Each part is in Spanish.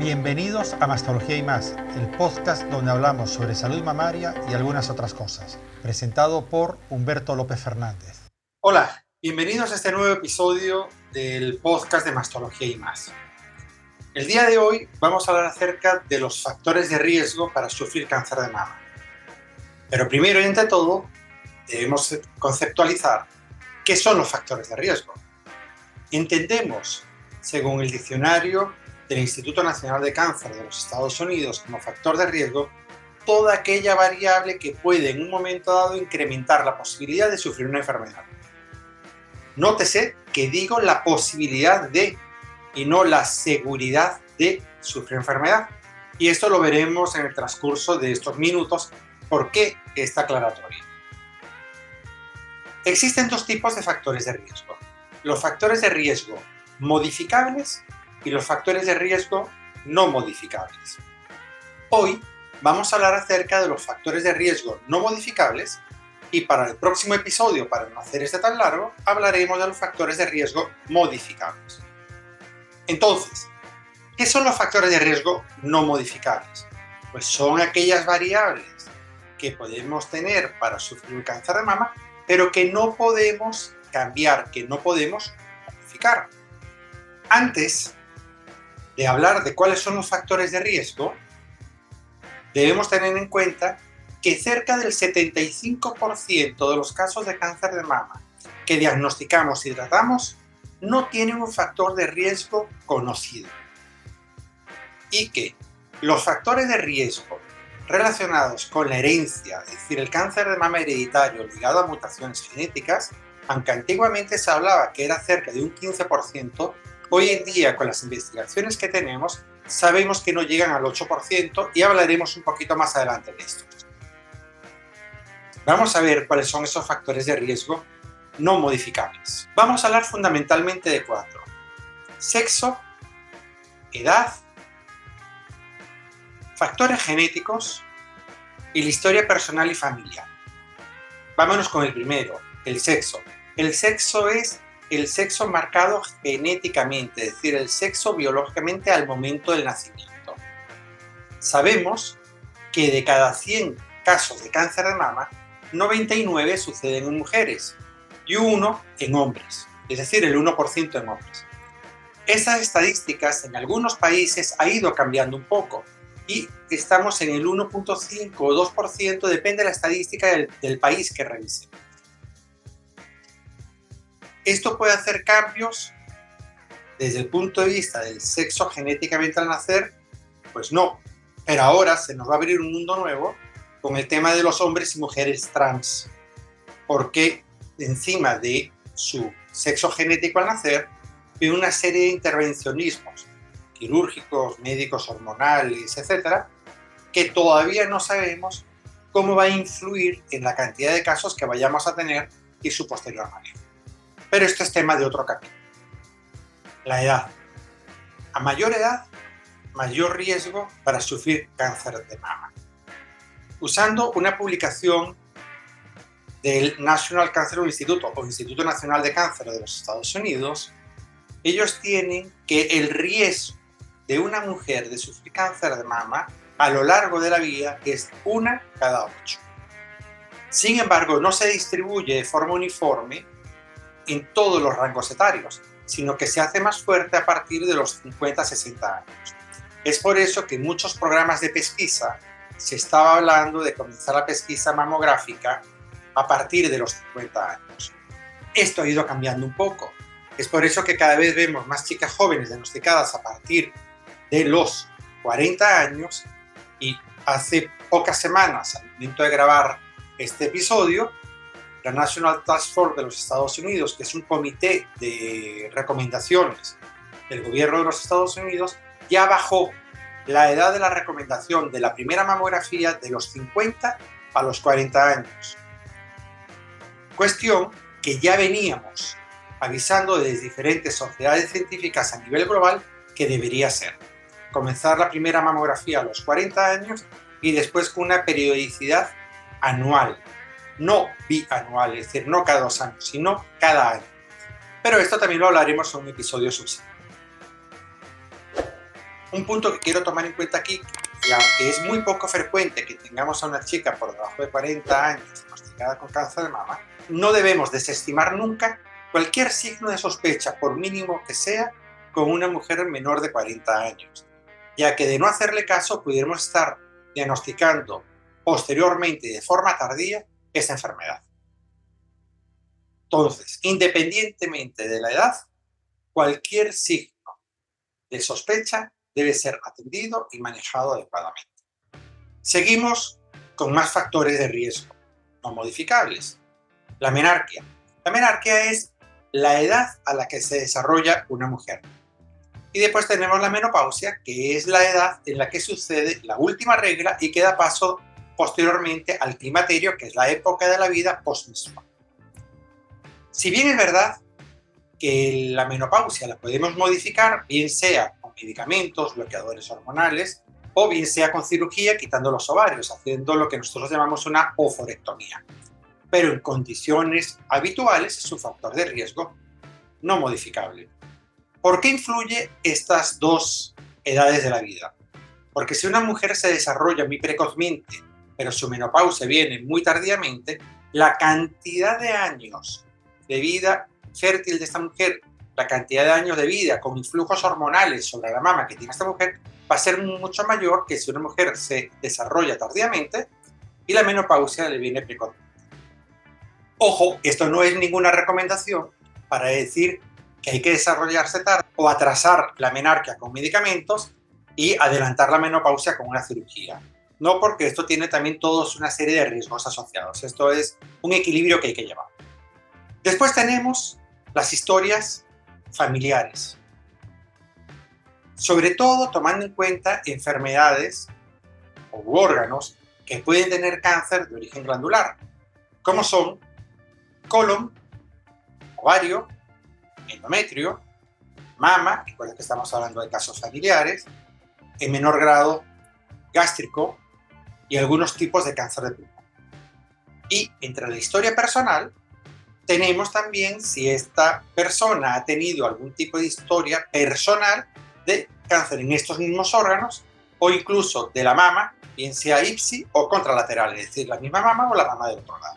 Bienvenidos a Mastología y más, el podcast donde hablamos sobre salud mamaria y algunas otras cosas, presentado por Humberto López Fernández. Hola, bienvenidos a este nuevo episodio del podcast de Mastología y más. El día de hoy vamos a hablar acerca de los factores de riesgo para sufrir cáncer de mama. Pero primero y ante todo, debemos conceptualizar qué son los factores de riesgo. Entendemos, según el diccionario del Instituto Nacional de Cáncer de los Estados Unidos como factor de riesgo, toda aquella variable que puede en un momento dado incrementar la posibilidad de sufrir una enfermedad. Nótese que digo la posibilidad de y no la seguridad de sufrir enfermedad. Y esto lo veremos en el transcurso de estos minutos, por qué esta aclaratoria. Existen dos tipos de factores de riesgo. Los factores de riesgo modificables y los factores de riesgo no modificables. Hoy vamos a hablar acerca de los factores de riesgo no modificables y para el próximo episodio, para no hacer este tan largo, hablaremos de los factores de riesgo modificables. Entonces, ¿qué son los factores de riesgo no modificables? Pues son aquellas variables que podemos tener para sufrir un cáncer de mama, pero que no podemos cambiar, que no podemos modificar. Antes de hablar de cuáles son los factores de riesgo, debemos tener en cuenta que cerca del 75% de los casos de cáncer de mama que diagnosticamos y tratamos no tienen un factor de riesgo conocido. Y que los factores de riesgo relacionados con la herencia, es decir, el cáncer de mama hereditario ligado a mutaciones genéticas, aunque antiguamente se hablaba que era cerca de un 15%, hoy en día con las investigaciones que tenemos sabemos que no llegan al 8% y hablaremos un poquito más adelante de esto. Vamos a ver cuáles son esos factores de riesgo no modificables. Vamos a hablar fundamentalmente de cuatro. Sexo, edad, factores genéticos y la historia personal y familiar. Vámonos con el primero, el sexo. El sexo es el sexo marcado genéticamente, es decir, el sexo biológicamente al momento del nacimiento. Sabemos que de cada 100 casos de cáncer de mama, 99 suceden en mujeres y uno en hombres, es decir, el 1% en hombres. Esas estadísticas en algunos países ha ido cambiando un poco y estamos en el 1.5 o 2%, depende de la estadística del, país que revise. Esto puede hacer cambios desde el punto de vista del sexo genéticamente al nacer, pues no. Pero ahora se nos va a abrir un mundo nuevo con el tema de los hombres y mujeres trans, porque encima de su sexo genético al nacer, hay una serie de intervencionismos quirúrgicos, médicos hormonales, etcétera, que todavía no sabemos cómo va a influir en la cantidad de casos que vayamos a tener y su posterior manejo. Pero esto es tema de otro capítulo. La edad. A mayor edad, mayor riesgo para sufrir cáncer de mama usando una publicación del National Cancer Institute o Instituto Nacional de Cáncer de los Estados Unidos, ellos tienen que el riesgo de una mujer de sufrir cáncer de mama a lo largo de la vida es una cada ocho. Sin embargo, no se distribuye de forma uniforme en todos los rangos etarios, sino que se hace más fuerte a partir de los 50-60 años. Es por eso que muchos programas de pesquisa se estaba hablando de comenzar la pesquisa mamográfica a partir de los 50 años. Esto ha ido cambiando un poco. Es por eso que cada vez vemos más chicas jóvenes diagnosticadas a partir de los 40 años y hace pocas semanas, al momento de grabar este episodio, la National Task Force de los Estados Unidos, que es un comité de recomendaciones del gobierno de los Estados Unidos, ya bajó la edad de la recomendación de la primera mamografía de los 50 a los 40 años. Cuestión que ya veníamos avisando desde diferentes sociedades científicas a nivel global que debería ser. Comenzar la primera mamografía a los 40 años y después con una periodicidad anual, no bianual, es decir, no cada dos años, sino cada año. Pero esto también lo hablaremos en un episodio subsiguiente. Un punto que quiero tomar en cuenta aquí, y aunque es muy poco frecuente que tengamos a una chica por debajo de 40 años diagnosticada con cáncer de mama, no debemos desestimar nunca cualquier signo de sospecha, por mínimo que sea, con una mujer menor de 40 años, ya que de no hacerle caso pudiéramos estar diagnosticando posteriormente y de forma tardía esa enfermedad. Entonces, independientemente de la edad, cualquier signo de sospecha debe ser atendido y manejado adecuadamente. Seguimos con más factores de riesgo no modificables. La menarquia. La menarquia es la edad a la que se desarrolla una mujer. Y después tenemos la menopausia, que es la edad en la que sucede la última regla y que da paso posteriormente al climaterio, que es la época de la vida postmenstrual. Si bien es verdad que la menopausia la podemos modificar, bien sea con medicamentos, bloqueadores hormonales, o bien sea con cirugía, quitando los ovarios, haciendo lo que nosotros llamamos una oforectomía. Pero en condiciones habituales es un factor de riesgo no modificable. ¿Por qué influye estas dos edades de la vida? Porque si una mujer se desarrolla muy precozmente, pero su menopausia viene muy tardíamente, la cantidad de años de vida fértil de esta mujer, la cantidad de años de vida con influjos hormonales sobre la mama que tiene esta mujer, va a ser mucho mayor que si una mujer se desarrolla tardíamente y la menopausia le viene precozmente. Ojo, esto no es ninguna recomendación para decir que hay que desarrollarse tarde o atrasar la menarquia con medicamentos y adelantar la menopausia con una cirugía. No porque esto tiene también todos una serie de riesgos asociados. Esto es un equilibrio que hay que llevar. Después tenemos las historias familiares. Sobre todo tomando en cuenta enfermedades u órganos que pueden tener cáncer de origen glandular, como son colon, ovario, endometrio, mama, recuerden que estamos hablando de casos familiares, en menor grado gástrico y algunos tipos de cáncer de pulmón. Y entre la historia personal, tenemos también si esta persona ha tenido algún tipo de historia personal de cáncer en estos mismos órganos o incluso de la mama, bien sea ipsi o contralateral, es decir, la misma mama o la mama del otro lado.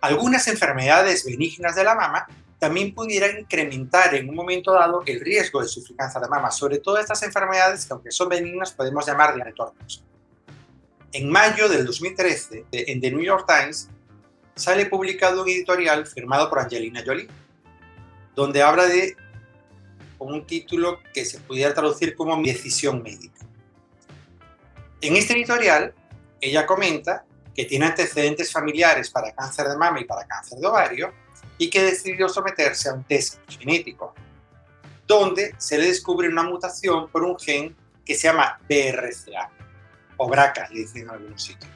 Algunas enfermedades benignas de la mama también pudieran incrementar en un momento dado el riesgo de sufrir cáncer de mama, sobre todo estas enfermedades que aunque son benignas podemos llamar de retornos. En mayo del 2013, en The New York Times, sale publicado un editorial firmado por Angelina Jolie, donde habla de un título que se pudiera traducir como decisión médica. En este editorial, ella comenta que tiene antecedentes familiares para cáncer de mama y para cáncer de ovario y que decidió someterse a un test genético, donde se le descubre una mutación por un gen que se llama BRCA, o le dicen en algunos sitios.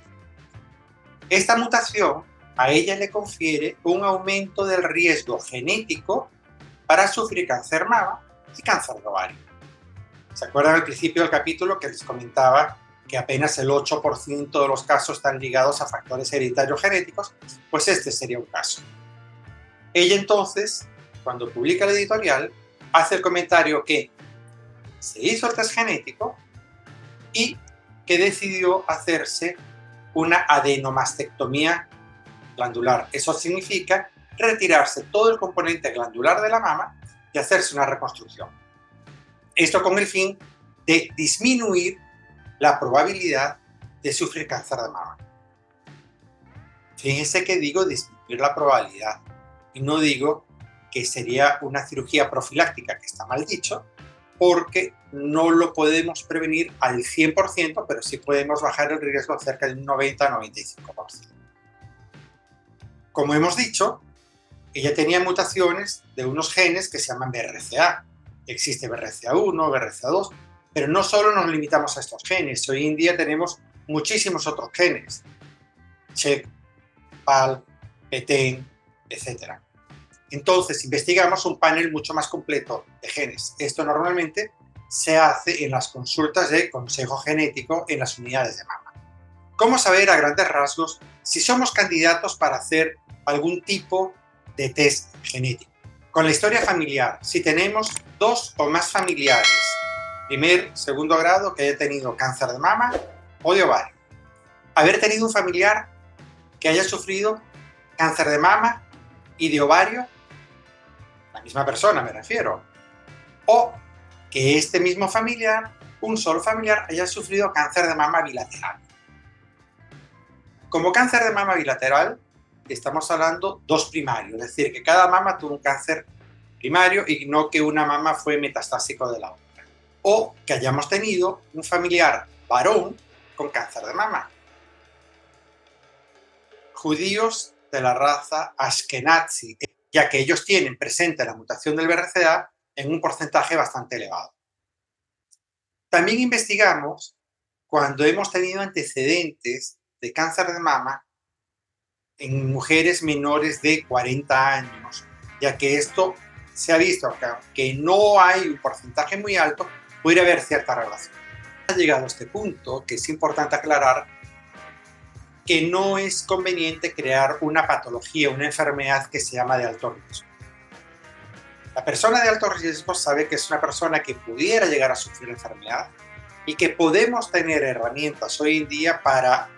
Esta mutación a ella le confiere un aumento del riesgo genético para sufrir cáncer mama y cáncer de ovario. ¿Se acuerdan al principio del capítulo que les comentaba que apenas el 8% de los casos están ligados a factores hereditarios genéticos, pues este sería un caso. Ella entonces, cuando publica el editorial, hace el comentario que se hizo el test genético y que decidió hacerse una adenomastectomía glandular. Eso significa retirarse todo el componente glandular de la mama y hacerse una reconstrucción. Esto con el fin de disminuir la probabilidad de sufrir cáncer de mama. Fíjense que digo disminuir la probabilidad y no digo que sería una cirugía profiláctica, que está mal dicho, porque no lo podemos prevenir al 100%, pero sí podemos bajar el riesgo cerca de un 90-95%. Como hemos dicho, ella tenía mutaciones de unos genes que se llaman BRCA. Existe BRCA1, BRCA2, pero no solo nos limitamos a estos genes, hoy en día tenemos muchísimos otros genes, CHEK, PAL, PETEN, etc. Entonces investigamos un panel mucho más completo de genes. Esto normalmente se hace en las consultas de consejo genético en las unidades de mama. ¿Cómo saber a grandes rasgos si somos candidatos para hacer algún tipo de test genético? Con la historia familiar, si tenemos dos o más familiares primer, segundo grado que haya tenido cáncer de mama o de ovario. Haber tenido un familiar que haya sufrido cáncer de mama y de ovario, misma persona me refiero, o que este mismo familiar, un solo familiar, haya sufrido cáncer de mama bilateral. Como cáncer de mama bilateral, estamos hablando dos primarios, es decir, que cada mama tuvo un cáncer primario y no que una mama fue metastásico de la otra. O que hayamos tenido un familiar varón con cáncer de mama. Judíos de la raza Ashkenazi, ya que ellos tienen presente la mutación del BRCA en un porcentaje bastante elevado. También investigamos cuando hemos tenido antecedentes de cáncer de mama en mujeres menores de 40 años, ya que esto se ha visto que no hay un porcentaje muy alto, puede haber cierta relación. Ha llegado a este punto que es importante aclarar que no es conveniente crear una patología, una enfermedad que se llama de alto riesgo. La persona de alto riesgo sabe que es una persona que pudiera llegar a sufrir enfermedad y que podemos tener herramientas hoy en día para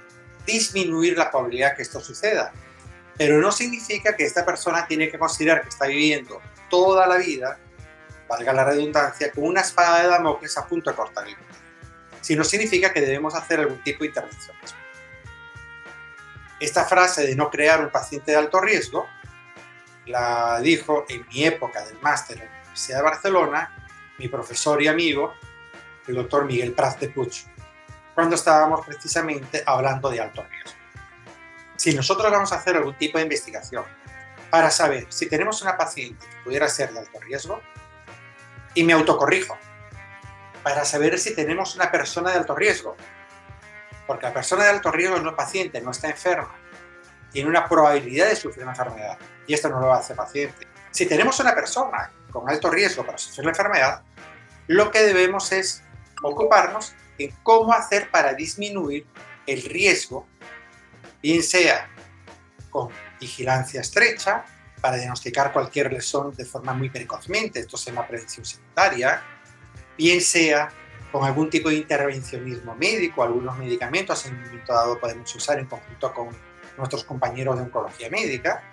disminuir la probabilidad que esto suceda. Pero no significa que esta persona tiene que considerar que está viviendo toda la vida, valga la redundancia, con una espada de Damocles a punto de cortar el Sino significa que debemos hacer algún tipo de intervención. Esta frase de no crear un paciente de alto riesgo la dijo en mi época del máster en la Universidad de Barcelona mi profesor y amigo, el doctor Miguel Praz de Puig, cuando estábamos precisamente hablando de alto riesgo. Si nosotros vamos a hacer algún tipo de investigación para saber si tenemos una paciente que pudiera ser de alto riesgo, y me autocorrijo, para saber si tenemos una persona de alto riesgo, porque la persona de alto riesgo no es paciente, no está enferma, tiene una probabilidad de sufrir una enfermedad y esto no lo hace paciente. Si tenemos una persona con alto riesgo para sufrir la enfermedad, lo que debemos es ocuparnos en cómo hacer para disminuir el riesgo, bien sea con vigilancia estrecha, para diagnosticar cualquier lesión de forma muy precozmente, esto se llama prevención secundaria, bien sea con algún tipo de intervencionismo médico, algunos medicamentos en un momento dado podemos usar en conjunto con nuestros compañeros de oncología médica,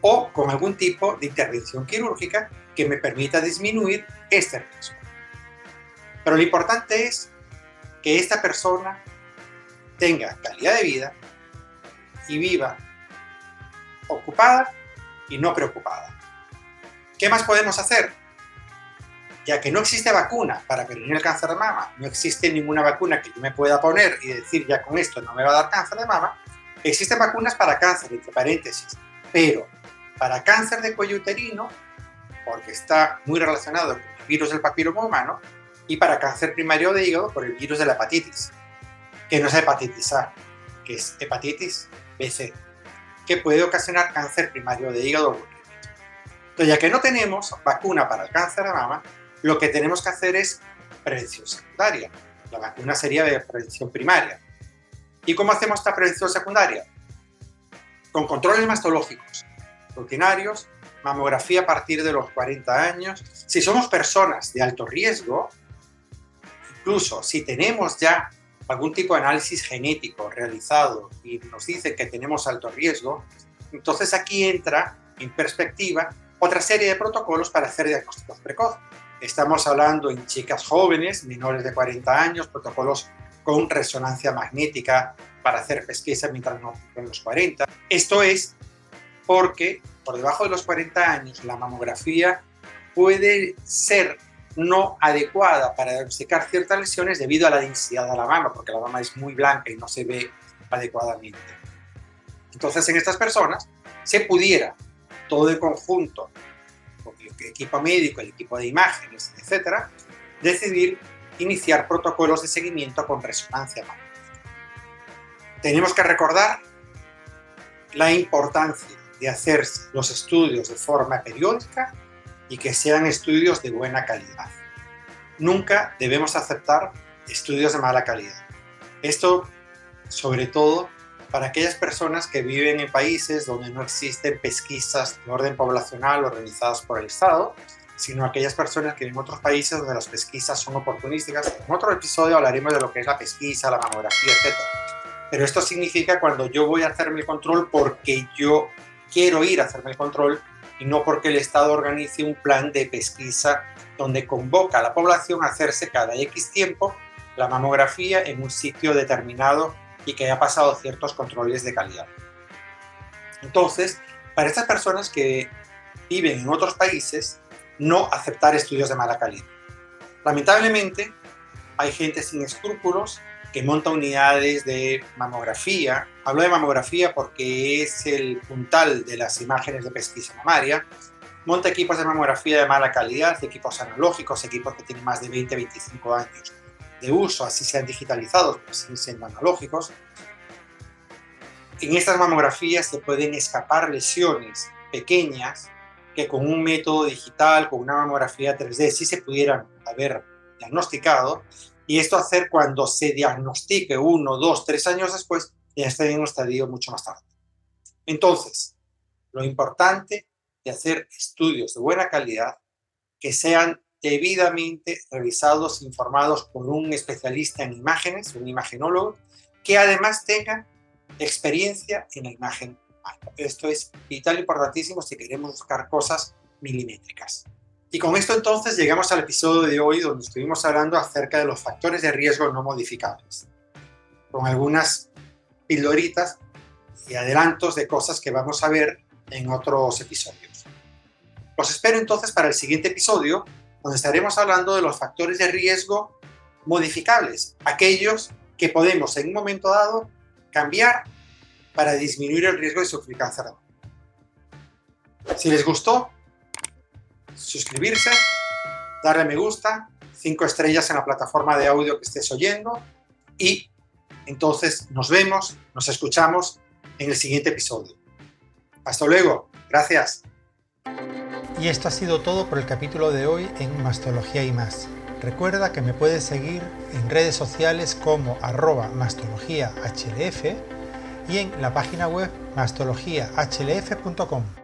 o con algún tipo de intervención quirúrgica que me permita disminuir este riesgo. Pero lo importante es que esta persona tenga calidad de vida y viva ocupada y no preocupada. ¿Qué más podemos hacer? Ya que no existe vacuna para prevenir el cáncer de mama, no existe ninguna vacuna que yo me pueda poner y decir ya con esto no me va a dar cáncer de mama, existen vacunas para cáncer, entre paréntesis, pero para cáncer de cuello uterino, porque está muy relacionado con el virus del papiloma humano, y para cáncer primario de hígado por el virus de la hepatitis, que no es hepatitis A, que es hepatitis BC, que puede ocasionar cáncer primario de hígado. Entonces, ya que no tenemos vacuna para el cáncer de mama, lo que tenemos que hacer es prevención secundaria. La vacuna sería de prevención primaria. ¿Y cómo hacemos esta prevención secundaria? Con controles mastológicos rutinarios, mamografía a partir de los 40 años. Si somos personas de alto riesgo, incluso si tenemos ya algún tipo de análisis genético realizado y nos dice que tenemos alto riesgo, entonces aquí entra en perspectiva otra serie de protocolos para hacer diagnósticos precoces. Estamos hablando en chicas jóvenes, menores de 40 años, protocolos con resonancia magnética para hacer pesquisa mientras no cumplen los 40. Esto es porque por debajo de los 40 años la mamografía puede ser no adecuada para diagnosticar ciertas lesiones debido a la densidad de la mama, porque la mama es muy blanca y no se ve adecuadamente. Entonces, en estas personas se pudiera todo en conjunto, el equipo médico, el equipo de imágenes, etcétera, decidir iniciar protocolos de seguimiento con resonancia magnética. Tenemos que recordar la importancia de hacerse los estudios de forma periódica y que sean estudios de buena calidad. Nunca debemos aceptar estudios de mala calidad. Esto, sobre todo, para aquellas personas que viven en países donde no existen pesquisas de orden poblacional organizadas por el Estado sino aquellas personas que viven en otros países donde las pesquisas son oportunísticas. En otro episodio hablaremos de lo que es la pesquisa, la mamografía, etc. Pero esto significa cuando yo voy a hacerme el control porque yo quiero ir a hacerme el control y no porque el Estado organice un plan de pesquisa donde convoca a la población a hacerse cada X tiempo la mamografía en un sitio determinado y que haya pasado ciertos controles de calidad. Entonces, para estas personas que viven en otros países, no aceptar estudios de mala calidad. Lamentablemente, hay gente sin escrúpulos que monta unidades de mamografía. Hablo de mamografía porque es el puntal de las imágenes de pesquisa mamaria. Monta equipos de mamografía de mala calidad, equipos analógicos, equipos que tienen más de 20, 25 años de uso, así sean digitalizados, pero siguen siendo analógicos. En estas mamografías se pueden escapar lesiones pequeñas que con un método digital, con una mamografía 3D, sí se pudieran haber diagnosticado, y esto hacer cuando se diagnostique uno, dos, tres años después, ya esté en un estadio mucho más tarde. Entonces, lo importante de hacer estudios de buena calidad, que sean debidamente revisados, informados por un especialista en imágenes, un imagenólogo, que además tenga experiencia en la imagen esto es vital, importantísimo si queremos buscar cosas milimétricas. Y con esto entonces llegamos al episodio de hoy donde estuvimos hablando acerca de los factores de riesgo no modificables, con algunas pildoritas y adelantos de cosas que vamos a ver en otros episodios. Los espero entonces para el siguiente episodio, donde estaremos hablando de los factores de riesgo modificables, aquellos que podemos en un momento dado cambiar para disminuir el riesgo de sufrir cáncer. Si les gustó, suscribirse, darle me gusta, cinco estrellas en la plataforma de audio que estés oyendo y entonces nos vemos, nos escuchamos en el siguiente episodio. Hasta luego, gracias. Y esto ha sido todo por el capítulo de hoy en Mastología y más. Recuerda que me puedes seguir en redes sociales como arroba mastologíahlf y en la página web mastologiahlf.com.